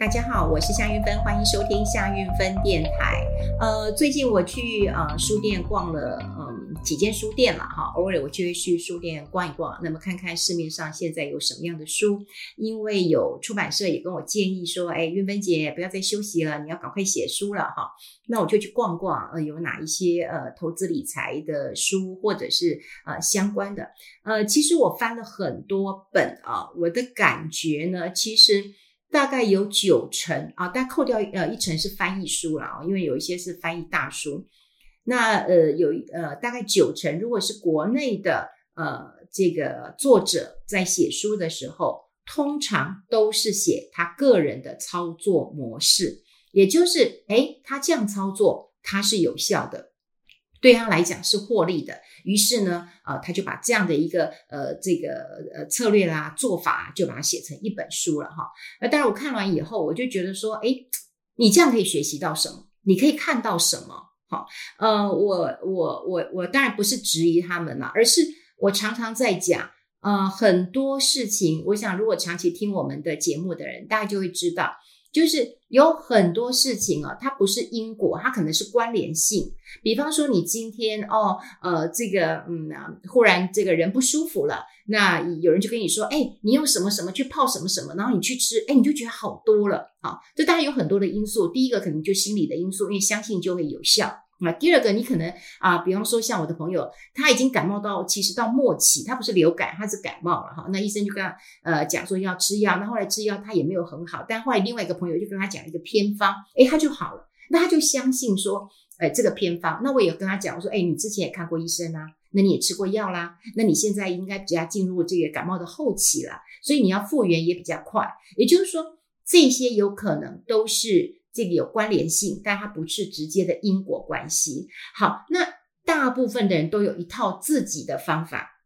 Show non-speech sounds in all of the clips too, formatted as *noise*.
大家好，我是夏韵芬，欢迎收听夏韵芬电台。呃，最近我去呃书店逛了嗯几间书店了哈，偶尔我就会去书店逛一逛，那么看看市面上现在有什么样的书。因为有出版社也跟我建议说，哎，韵芬姐不要再休息了，你要赶快写书了哈。那我就去逛逛，呃，有哪一些呃投资理财的书，或者是呃相关的。呃，其实我翻了很多本啊，我的感觉呢，其实。大概有九成啊，但扣掉呃一成是翻译书了啊，因为有一些是翻译大书。那呃有呃大概九成，如果是国内的呃这个作者在写书的时候，通常都是写他个人的操作模式，也就是诶他这样操作，他是有效的。对他来讲是获利的，于是呢，呃，他就把这样的一个呃这个呃策略啦做法，就把它写成一本书了哈。那当然我看完以后，我就觉得说，诶，你这样可以学习到什么？你可以看到什么？好，呃，我我我我当然不是质疑他们了，而是我常常在讲，呃，很多事情，我想如果长期听我们的节目的人，大家就会知道。就是有很多事情啊，它不是因果，它可能是关联性。比方说，你今天哦，呃，这个嗯，忽然这个人不舒服了，那有人就跟你说，哎，你用什么什么去泡什么什么，然后你去吃，哎，你就觉得好多了啊。这当然有很多的因素，第一个可能就心理的因素，因为相信就会有效。那第二个，你可能啊，比方说像我的朋友，他已经感冒到其实到末期，他不是流感，他是感冒了哈。那医生就跟他呃讲说要吃药，那后来吃药他也没有很好，但后来另外一个朋友就跟他讲一个偏方，诶，他就好了。那他就相信说，诶，这个偏方。那我也跟他讲，我说，诶，你之前也看过医生啊，那你也吃过药啦，那你现在应该比较进入这个感冒的后期了，所以你要复原也比较快。也就是说，这些有可能都是。这个有关联性，但它不是直接的因果关系。好，那大部分的人都有一套自己的方法。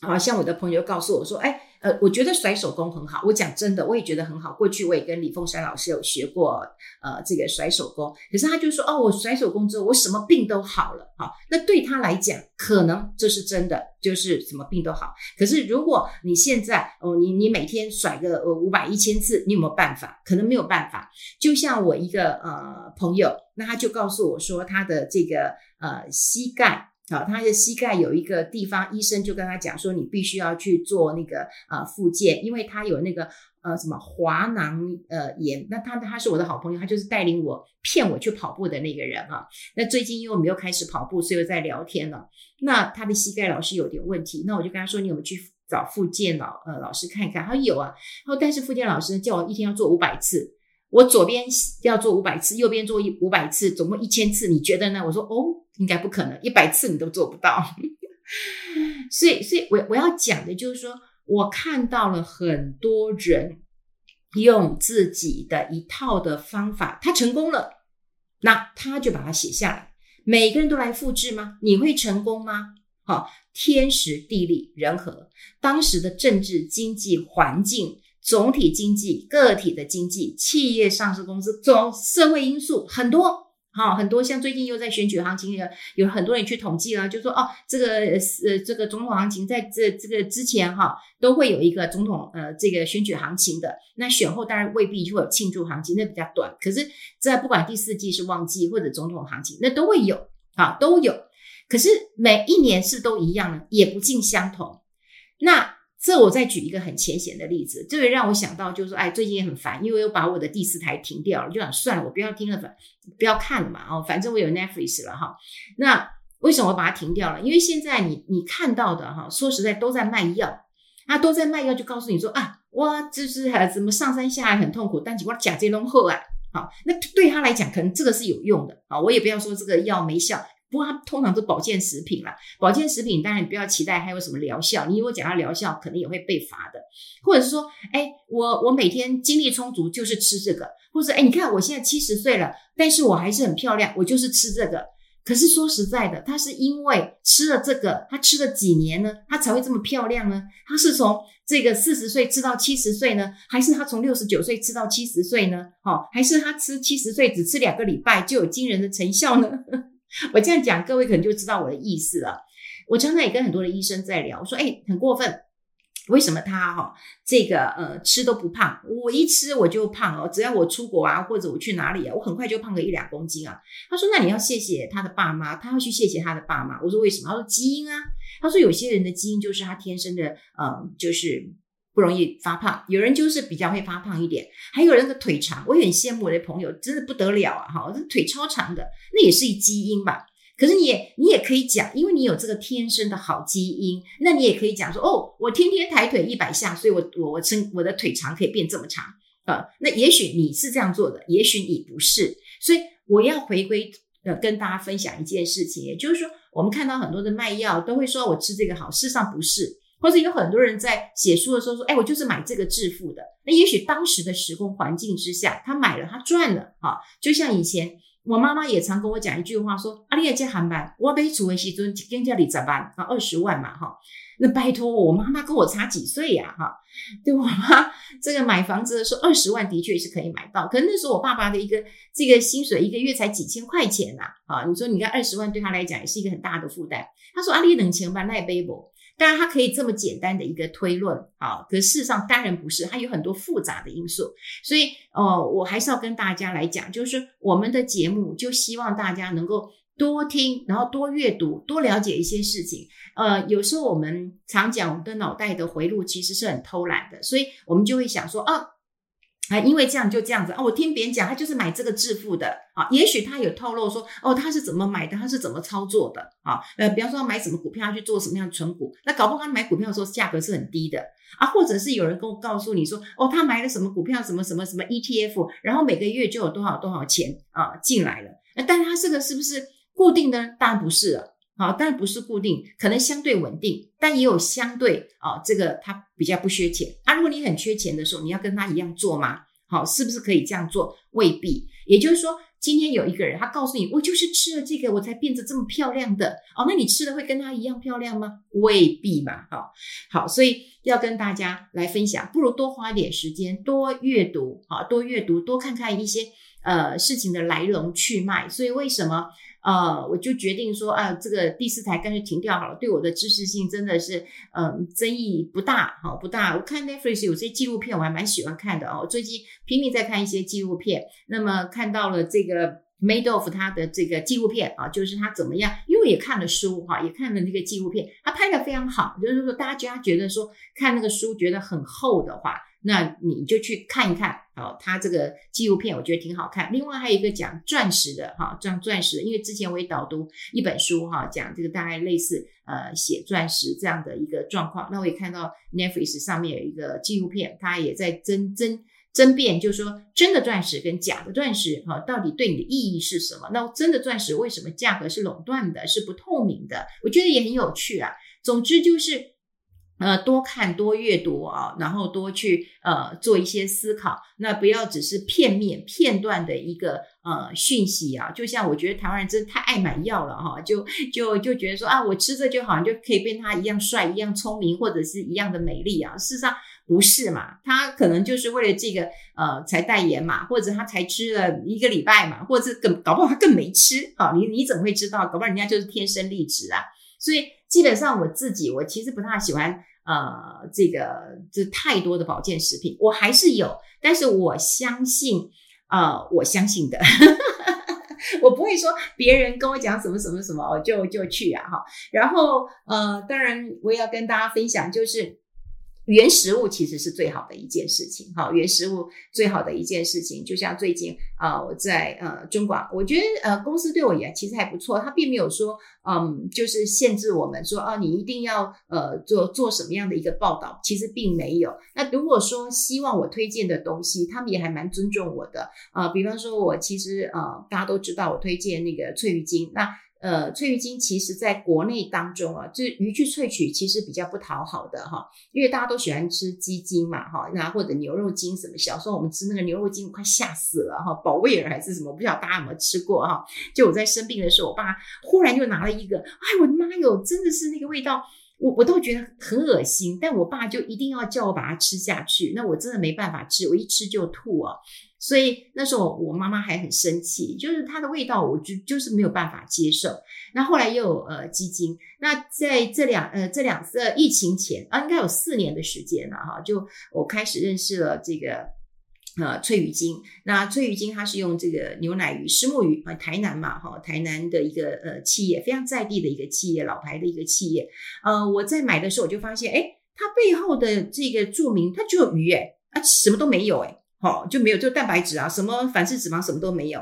好，像我的朋友告诉我说：“哎。”呃，我觉得甩手工很好。我讲真的，我也觉得很好。过去我也跟李凤山老师有学过，呃，这个甩手工。可是他就说，哦，我甩手工之后，我什么病都好了。好，那对他来讲，可能这是真的，就是什么病都好。可是如果你现在，哦，你你每天甩个呃五百一千次，你有没有办法？可能没有办法。就像我一个呃朋友，那他就告诉我说，他的这个呃膝盖。好，他的膝盖有一个地方，医生就跟他讲说，你必须要去做那个呃复健，因为他有那个呃什么滑囊呃炎。那他他是我的好朋友，他就是带领我骗我去跑步的那个人啊。那最近因为我们又开始跑步，所以又在聊天了。那他的膝盖老是有点问题，那我就跟他说，你有没有去找复健老呃老师看一看？他说有啊。然后但是复健老师叫我一天要做五百次，我左边要做五百次，右边做一五百次，总共一千次，你觉得呢？我说哦。应该不可能，一百次你都做不到。*laughs* 所以，所以我我要讲的就是说，我看到了很多人用自己的一套的方法，他成功了，那他就把它写下来。每个人都来复制吗？你会成功吗？好，天时地利人和，当时的政治经济环境、总体经济、个体的经济、企业上市公司，总社会因素很多。好，很多像最近又在选举行情，有有很多人去统计了，就说哦，这个呃，这个总统行情在这这个之前哈，都会有一个总统呃这个选举行情的。那选后当然未必会有庆祝行情，那比较短。可是，在不管第四季是旺季或者总统行情，那都会有啊，都有。可是每一年是都一样呢，也不尽相同。那。这我再举一个很浅显的例子，这个让我想到就是说，哎，最近也很烦，因为我又把我的第四台停掉了，就想算了，我不要听了，反不要看了嘛，哦，反正我有 Netflix 了哈。那为什么把它停掉了？因为现在你你看到的哈，说实在都在卖药，啊，都在卖药，就告诉你说啊，哇，就是怎么上山下海很痛苦，但是我假这龙后啊，好，那对他来讲，可能这个是有用的啊，我也不要说这个药没效。不过它通常是保健食品啦，保健食品当然你不要期待它有什么疗效，你如果讲它疗效，可能也会被罚的。或者是说，哎，我我每天精力充足，就是吃这个，或者哎，你看我现在七十岁了，但是我还是很漂亮，我就是吃这个。可是说实在的，他是因为吃了这个，他吃了几年呢，他才会这么漂亮呢？他是从这个四十岁吃到七十岁呢，还是他从六十九岁吃到七十岁呢？好，还是他吃七十岁只吃两个礼拜就有惊人的成效呢？我这样讲，各位可能就知道我的意思了。我常常也跟很多的医生在聊，我说：“哎，很过分，为什么他哈这个呃吃都不胖，我一吃我就胖哦。只要我出国啊，或者我去哪里啊，我很快就胖个一两公斤啊。他说：“那你要谢谢他的爸妈，他要去谢谢他的爸妈。”我说：“为什么？”他说：“基因啊。”他说：“有些人的基因就是他天生的，呃，就是不容易发胖。有人就是比较会发胖一点，还有人的腿长，我很羡慕我的朋友，真的不得了啊！哈，这腿超长的，那也是一基因吧。”可是你也你也可以讲，因为你有这个天生的好基因，那你也可以讲说，哦，我天天抬腿一百下，所以我我我身我的腿长可以变这么长啊、呃。那也许你是这样做的，也许你不是。所以我要回归呃跟大家分享一件事情，也就是说，我们看到很多的卖药都会说我吃这个好，事实上不是，或者有很多人在写书的时候说，哎，我就是买这个致富的。那也许当时的时空环境之下，他买了，他赚了啊，就像以前。我妈妈也常跟我讲一句话，说：“啊，你也接航班，我买厝的时阵，一间叫你咋办？啊，二十万嘛，哈，那拜托我，妈妈跟我差几岁呀，哈，对我妈这个买房子的时候，二十万的确是可以买到，可是那时候我爸爸的一个这个薪水一个月才几千块钱呐，啊，你说你看二十万对他来讲也是一个很大的负担。他说：啊，你冷钱吧，那也背不？”当然，它可以这么简单的一个推论啊，可事实上当然不是，它有很多复杂的因素。所以，呃，我还是要跟大家来讲，就是我们的节目就希望大家能够多听，然后多阅读，多了解一些事情。呃，有时候我们常讲，我们的脑袋的回路其实是很偷懒的，所以我们就会想说，啊。啊，因为这样就这样子啊，我听别人讲，他就是买这个致富的啊。也许他有透露说，哦，他是怎么买的，他是怎么操作的啊？呃，比方说买什么股票，他去做什么样的存股，那搞不好他买股票的时候价格是很低的啊，或者是有人跟我告诉你说，哦，他买了什么股票，什么什么什么 ETF，然后每个月就有多少多少钱啊进来了。那但他这个是不是固定的？当然不是了。好，但不是固定，可能相对稳定，但也有相对啊，这个他比较不缺钱啊。如果你很缺钱的时候，你要跟他一样做吗？好，是不是可以这样做？未必。也就是说，今天有一个人，他告诉你，我就是吃了这个，我才变得这么漂亮的。哦，那你吃了会跟他一样漂亮吗？未必嘛。好，好，所以要跟大家来分享，不如多花一点时间，多阅读，啊，多阅读，多看看一些呃事情的来龙去脉。所以为什么？呃，我就决定说，啊，这个第四台干脆停掉好了。对我的知识性真的是，嗯、呃，争议不大，好不大。我看 Netflix 有些纪录片，我还蛮喜欢看的哦。最近拼命在看一些纪录片，那么看到了这个 Madoff 他的这个纪录片啊，就是他怎么样，因为也看了书哈，也看了那个纪录片，他拍的非常好。就是说，大家觉得说看那个书觉得很厚的话。那你就去看一看，好，他这个纪录片我觉得挺好看。另外还有一个讲钻石的，哈，讲钻石的，因为之前我也导读一本书，哈，讲这个大概类似呃写钻石这样的一个状况。那我也看到 Netflix 上面有一个纪录片，他也在争争争辩，就是说真的钻石跟假的钻石，哈，到底对你的意义是什么？那真的钻石为什么价格是垄断的，是不透明的？我觉得也很有趣啊。总之就是。呃，多看多阅读啊，然后多去呃做一些思考，那不要只是片面片段的一个呃讯息啊。就像我觉得台湾人真的太爱买药了哈，就就就觉得说啊，我吃这就好像就可以变他一样帅、一样聪明，或者是一样的美丽啊。事实上不是嘛，他可能就是为了这个呃才代言嘛，或者他才吃了一个礼拜嘛，或者更搞不好他更没吃啊。你你怎么会知道？搞不好人家就是天生丽质啊。所以基本上我自己我其实不太喜欢。呃，这个这太多的保健食品，我还是有，但是我相信，呃，我相信的，*laughs* 我不会说别人跟我讲什么什么什么，我就就去啊哈。然后呃，当然我也要跟大家分享，就是。原食物其实是最好的一件事情，哈，原食物最好的一件事情，就像最近啊、我在呃中广，我觉得呃公司对我也其实还不错，他并没有说嗯，就是限制我们说啊，你一定要呃做做什么样的一个报道，其实并没有。那如果说希望我推荐的东西，他们也还蛮尊重我的啊、比方说我其实呃大家都知道我推荐那个翠玉精，那。呃，翠玉精其实在国内当中啊，就是鱼去萃取其实比较不讨好的哈，因为大家都喜欢吃鸡精嘛哈，那或者牛肉精什么。小时候我们吃那个牛肉精，快吓死了哈，保卫尔还是什么，不知道大家有没有吃过哈。就我在生病的时候，我爸忽然就拿了一个，哎，我的妈哟，真的是那个味道。我我都觉得很恶心，但我爸就一定要叫我把它吃下去，那我真的没办法吃，我一吃就吐啊。所以那时候我妈妈还很生气，就是它的味道，我就就是没有办法接受。那后来又有呃鸡精，那在这两呃这两次疫情前啊，应该有四年的时间了哈，就我开始认识了这个呃翠鱼精。那翠鱼精它是用这个牛奶鱼、虱目鱼啊，台南嘛哈，台南的一个呃企业，非常在地的一个企业，老牌的一个企业。呃，我在买的时候我就发现，哎，它背后的这个注明它只有鱼哎，啊什么都没有哎。好，就没有，就蛋白质啊，什么反式脂肪什么都没有。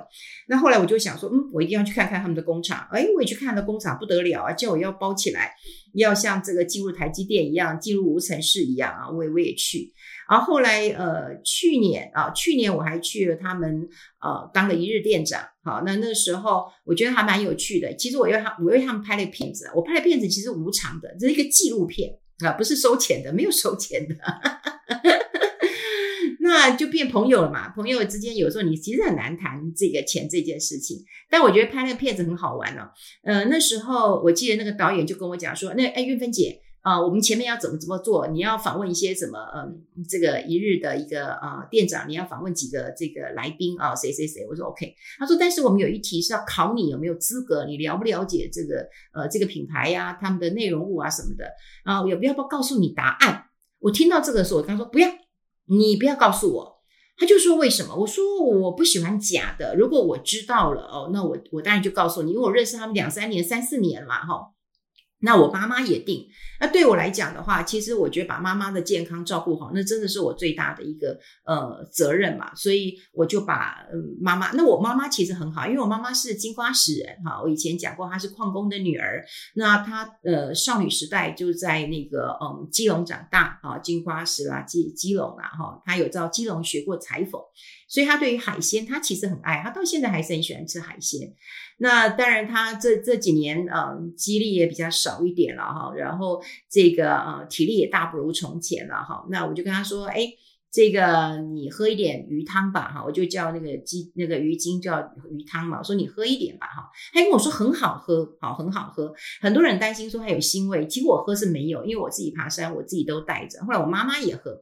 那后来我就想说，嗯，我一定要去看看他们的工厂。哎，我也去看了工厂，不得了啊，叫我要包起来，要像这个进入台积电一样，进入无尘室一样啊，我也我也去。然后后来呃，去年啊，去年我还去了他们呃，当了一日店长。好，那那时候我觉得还蛮有趣的。其实我为他，我为他们拍了片子，我拍的片子其实无偿的，这是一个纪录片啊，不是收钱的，没有收钱的。*laughs* 那就变朋友了嘛，朋友之间有时候你其实很难谈这个钱这件事情。但我觉得拍那个片子很好玩哦。呃，那时候我记得那个导演就跟我讲说，那哎，韵芬姐啊，我们前面要怎么怎么做？你要访问一些什么？嗯，这个一日的一个呃店长，你要访问几个这个来宾啊，谁谁谁？我说 OK。他说，但是我们有一题是要考你有没有资格，你了不了解这个呃这个品牌呀，他们的内容物啊什么的啊？我要不要不告诉你答案？我听到这个的时候，我跟他说不要。你不要告诉我，他就说为什么？我说我不喜欢假的。如果我知道了哦，那我我当然就告诉你，因为我认识他们两三年、三四年了嘛，哈。那我妈妈也定。那对我来讲的话，其实我觉得把妈妈的健康照顾好，那真的是我最大的一个呃责任嘛。所以我就把嗯妈妈，那我妈妈其实很好，因为我妈妈是金瓜石人哈。我以前讲过，她是矿工的女儿。那她呃少女时代就在那个嗯基隆长大啊，金瓜石啦基基隆啦哈。她有在基隆学过裁缝，所以她对于海鲜她其实很爱，她到现在还是很喜欢吃海鲜。那当然，她这这几年嗯，肌力也比较少少一点了哈，然后这个呃，体力也大不如从前了哈。那我就跟他说，哎，这个你喝一点鱼汤吧哈，我就叫那个鸡那个鱼精叫鱼汤嘛，我说你喝一点吧哈。他跟我说很好喝，好很好喝。很多人担心说它有腥味，其实我喝是没有，因为我自己爬山，我自己都带着。后来我妈妈也喝，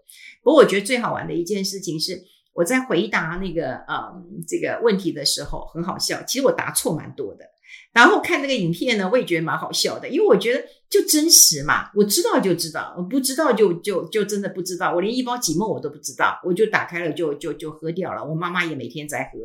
不过我觉得最好玩的一件事情是。我在回答那个呃、这个问题的时候很好笑，其实我答错蛮多的。然后看这个影片呢，我也觉得蛮好笑的，因为我觉得就真实嘛，我知道就知道，我不知道就就就真的不知道。我连一包几梦我都不知道，我就打开了就就就喝掉了。我妈妈也每天在喝。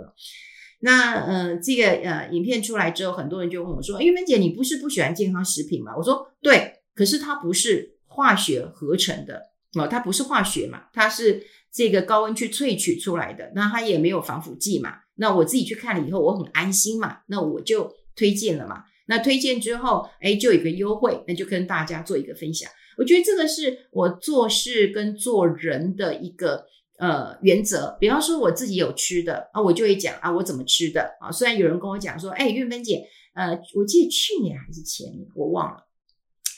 那呃这个呃影片出来之后，很多人就问我说：“玉芬姐，你不是不喜欢健康食品吗？”我说：“对，可是它不是化学合成的哦，它不是化学嘛，它是。”这个高温去萃取出来的，那它也没有防腐剂嘛。那我自己去看了以后，我很安心嘛。那我就推荐了嘛。那推荐之后，哎，就有一个优惠，那就跟大家做一个分享。我觉得这个是我做事跟做人的一个呃原则。比方说我自己有吃的啊，我就会讲啊，我怎么吃的啊。虽然有人跟我讲说，哎，运芬姐，呃，我记得去年还是前年，我忘了，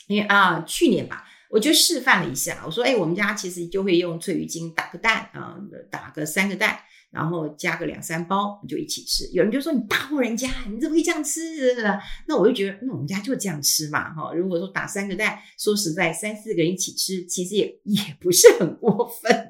因为啊，去年吧。我就示范了一下，我说：“哎，我们家其实就会用翠鱼精打个蛋啊，打个三个蛋，然后加个两三包，就一起吃。”有人就说：“你大户人家，你怎么可以这样吃？”那我就觉得，那我们家就这样吃嘛，哈。如果说打三个蛋，说实在，三四个人一起吃，其实也也不是很过分。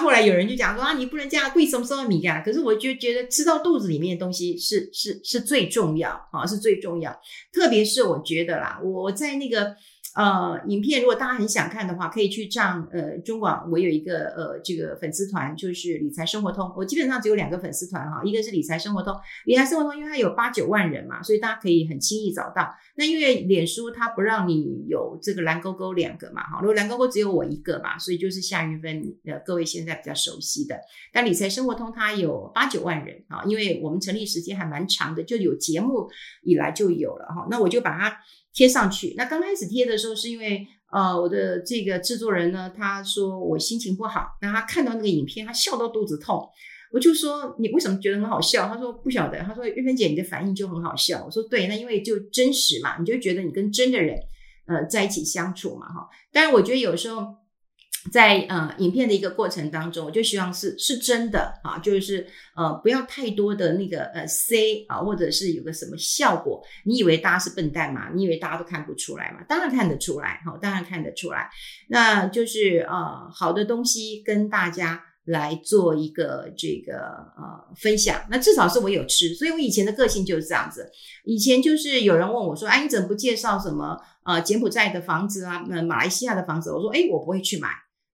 后来有人就讲说啊，你不能这样，贵什么什么米啊？可是我就觉得吃到肚子里面的东西是是是最重要啊，是最重要。特别是我觉得啦，我在那个。呃，影片如果大家很想看的话，可以去上呃中广，我有一个呃这个粉丝团，就是理财生活通。我基本上只有两个粉丝团哈，一个是理财生活通，理财生活通因为它有八九万人嘛，所以大家可以很轻易找到。那因为脸书它不让你有这个蓝勾勾两个嘛，哈，如果蓝勾勾只有我一个嘛，所以就是夏云芬呃各位现在比较熟悉的。但理财生活通它有八九万人啊，因为我们成立时间还蛮长的，就有节目以来就有了哈，那我就把它。贴上去。那刚开始贴的时候，是因为呃，我的这个制作人呢，他说我心情不好，那他看到那个影片，他笑到肚子痛。我就说你为什么觉得很好笑？他说不晓得。他说玉芬姐，你的反应就很好笑。我说对，那因为就真实嘛，你就觉得你跟真的人呃在一起相处嘛，哈。但是，我觉得有时候在呃影片的一个过程当中，我就希望是是真的啊，就是呃不要太多的那个呃 C 啊，或者是有个什么效果，你以为大家是笨蛋吗？你以为大家都看不出来吗？当然看得出来，哈，当然看得出来。那就是呃好的东西跟大家来做一个这个呃分享。那至少是我有吃，所以我以前的个性就是这样子。以前就是有人问我说，哎，你怎么不介绍什么呃柬埔寨的房子啊，呃马来西亚的房子？我说，哎，我不会去买。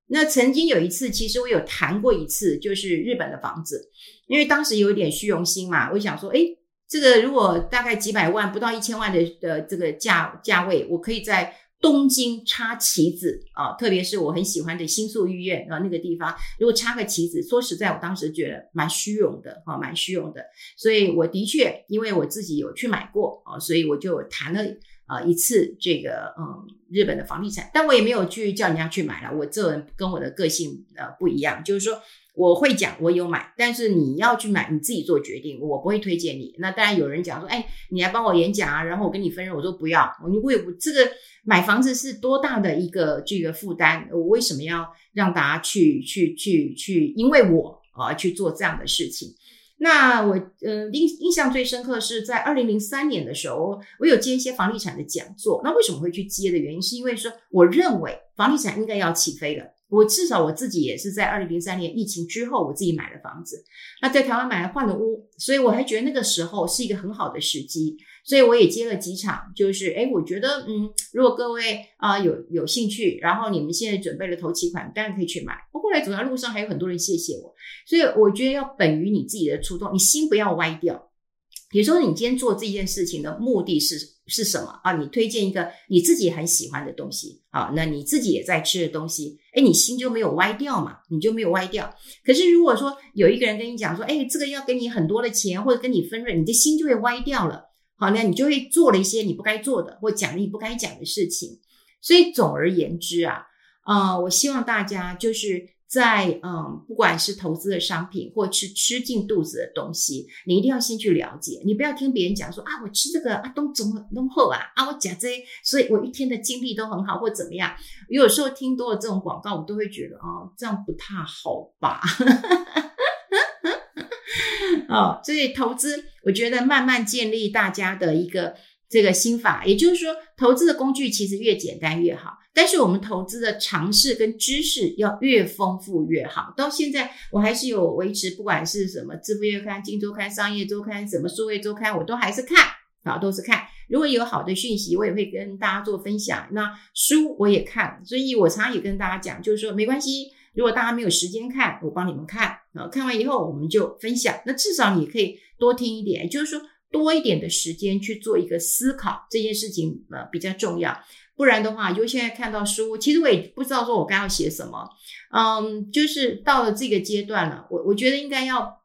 那曾经有一次，其实我有谈过一次，就是日本的房子，因为当时有点虚荣心嘛，我想说，诶，这个如果大概几百万不到一千万的的这个价价位，我可以在东京插旗子啊，特别是我很喜欢的新宿御苑啊那个地方，如果插个旗子，说实在，我当时觉得蛮虚荣的啊，蛮虚荣的，所以我的确因为我自己有去买过啊，所以我就谈了。啊、一次这个嗯，日本的房地产，但我也没有去叫人家去买了。我这人跟我的个性呃不一样，就是说我会讲我有买，但是你要去买你自己做决定，我不会推荐你。那当然有人讲说，哎，你来帮我演讲啊，然后我跟你分润，我说不要。我为我这个买房子是多大的一个这个负担，我为什么要让大家去去去去，因为我啊去做这样的事情？那我呃印印象最深刻是在二零零三年的时候，我有接一些房地产的讲座。那为什么会去接的原因，是因为说我认为房地产应该要起飞了。我至少我自己也是在二零零三年疫情之后，我自己买了房子。那在台湾买了换了屋，所以我还觉得那个时候是一个很好的时机。所以我也接了几场，就是诶我觉得嗯，如果各位啊、有有兴趣，然后你们现在准备了头期款，当然可以去买。我后来走在路上，还有很多人谢谢我。所以我觉得要本于你自己的初衷，你心不要歪掉。比如说你今天做这件事情的目的是是什么啊？你推荐一个你自己很喜欢的东西啊，那你自己也在吃的东西，诶你心就没有歪掉嘛，你就没有歪掉。可是如果说有一个人跟你讲说，诶这个要给你很多的钱，或者跟你分润，你的心就会歪掉了。好，那你就会做了一些你不该做的，或讲你不该讲的事情。所以总而言之啊，呃，我希望大家就是在嗯，不管是投资的商品，或是吃进肚子的东西，你一定要先去了解。你不要听别人讲说啊，我吃这个啊，都怎么弄好啊，啊，我讲这，所以我一天的精力都很好，或怎么样。有时候听多了这种广告，我都会觉得哦，这样不太好吧。*laughs* 哦，所以投资，我觉得慢慢建立大家的一个这个心法，也就是说，投资的工具其实越简单越好。但是我们投资的常识跟知识要越丰富越好。到现在我还是有维持，不管是什么《致富月刊》《金周刊》《商业周刊》什么数位周刊，我都还是看啊，都是看。如果有好的讯息，我也会跟大家做分享。那书我也看，所以我常常也跟大家讲，就是说没关系。如果大家没有时间看，我帮你们看啊，看完以后我们就分享。那至少你可以多听一点，就是说多一点的时间去做一个思考，这件事情呃比较重要。不然的话，就现在看到书，其实我也不知道说我该要写什么。嗯，就是到了这个阶段了，我我觉得应该要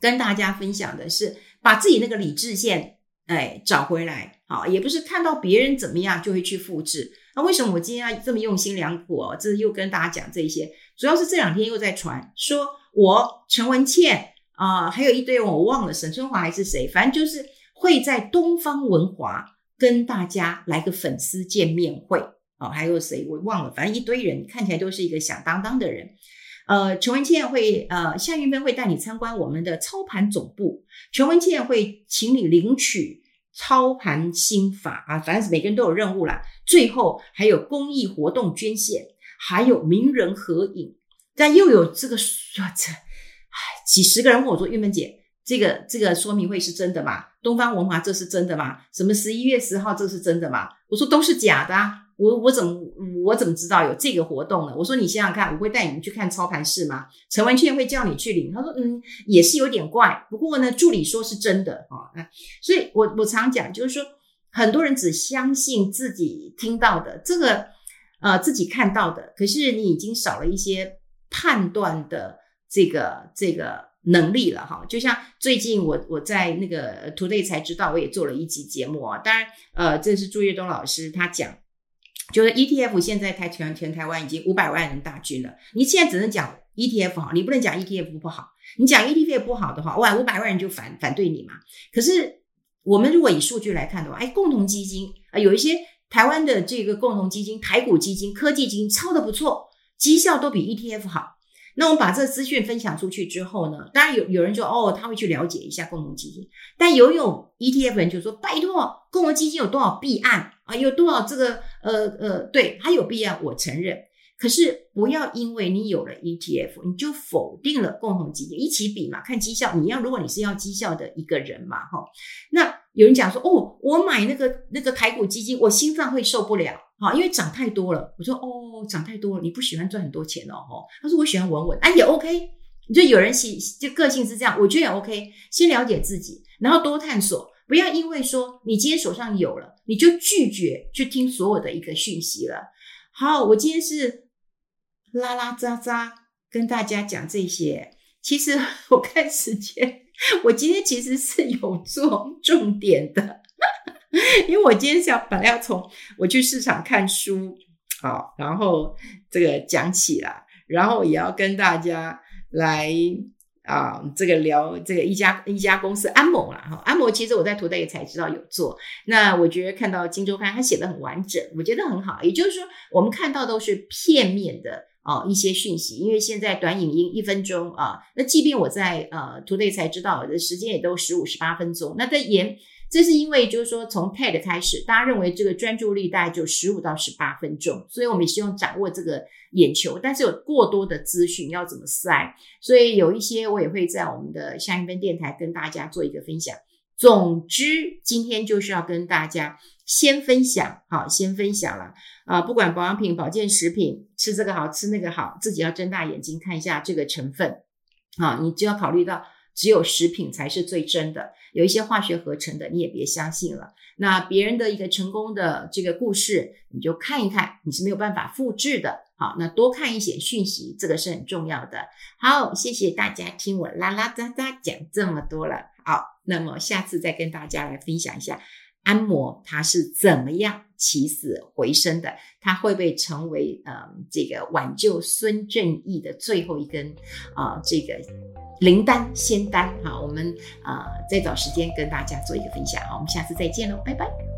跟大家分享的是，把自己那个理智线哎找回来。好，也不是看到别人怎么样就会去复制。那为什么我今天要这么用心良苦哦？这又跟大家讲这些。主要是这两天又在传，说我陈文茜啊、呃，还有一堆我忘了沈春华还是谁，反正就是会在东方文华跟大家来个粉丝见面会、哦，还有谁我忘了，反正一堆人看起来都是一个响当当的人。呃，陈文倩会呃夏韵芬会带你参观我们的操盘总部，陈文倩会请你领取操盘心法啊，反正是每个人都有任务啦。最后还有公益活动捐献。还有名人合影，但又有这个说这，唉，几十个人问我说：“玉芬姐，这个这个说明会是真的吗？东方文华这是真的吗？什么十一月十号这是真的吗？”我说：“都是假的啊！我我怎么我怎么知道有这个活动呢？”我说：“你想想看，我会带你们去看操盘室吗？陈文倩会叫你去领？”他说：“嗯，也是有点怪，不过呢，助理说是真的啊。”所以我我常讲，就是说，很多人只相信自己听到的这个。呃，自己看到的，可是你已经少了一些判断的这个这个能力了哈。就像最近我我在那个 Today 才知道，我也做了一集节目啊。当然，呃，这是朱越东老师他讲，就是 ETF 现在台全全台湾已经五百万人大军了。你现在只能讲 ETF 好，你不能讲 ETF 不好。你讲 ETF 不好的话，哇，五百万人就反反对你嘛。可是我们如果以数据来看的话，哎，共同基金啊，有一些。台湾的这个共同基金、台股基金、科技基金抄的不错，绩效都比 ETF 好。那我们把这资讯分享出去之后呢，当然有有人说哦，他会去了解一下共同基金，但有有 ETF 人就说，拜托，共同基金有多少弊案啊？有多少这个呃呃，对，它有弊案，我承认。可是不要因为你有了 ETF，你就否定了共同基金，一起比嘛，看绩效。你要如果你是要绩效的一个人嘛，哈，那有人讲说，哦，我买那个那个台股基金，我心脏会受不了。好，因为涨太多了。我说哦，涨太多了，你不喜欢赚很多钱哦。他说我喜欢稳稳，哎也 OK。你就有人喜就个性是这样，我觉得也 OK。先了解自己，然后多探索，不要因为说你今天手上有了，你就拒绝去听所有的一个讯息了。好，我今天是拉拉杂杂跟大家讲这些。其实 *laughs* 我看时间，我今天其实是有做重点的。*laughs* 因为我今天想本来要从我去市场看书，好，然后这个讲起来，然后也要跟大家来啊，这个聊这个一家一家公司安某啦哈，安某其实我在 Today 才知道有做，那我觉得看到金周刊他写的很完整，我觉得很好，也就是说我们看到都是片面的啊一些讯息，因为现在短影音一分钟啊，那即便我在呃图贷才知道的时间也都十五十八分钟，那在延。这是因为，就是说，从 TED 开始，大家认为这个专注力大概就十五到十八分钟，所以我们也希望掌握这个眼球。但是有过多的资讯要怎么塞？所以有一些我也会在我们的夏韵芬电台跟大家做一个分享。总之，今天就是要跟大家先分享，好，先分享了啊，不管保养品、保健食品，吃这个好，吃那个好，自己要睁大眼睛看一下这个成分，啊，你就要考虑到。只有食品才是最真的，有一些化学合成的你也别相信了。那别人的一个成功的这个故事，你就看一看，你是没有办法复制的。好，那多看一些讯息，这个是很重要的。好，谢谢大家听我啦啦哒哒讲这么多了。好，那么下次再跟大家来分享一下。安摩他是怎么样起死回生的？他会不会成为呃这个挽救孙正义的最后一根啊、这个灵丹仙丹？好，我们啊、再找时间跟大家做一个分享。好，我们下次再见喽，拜拜。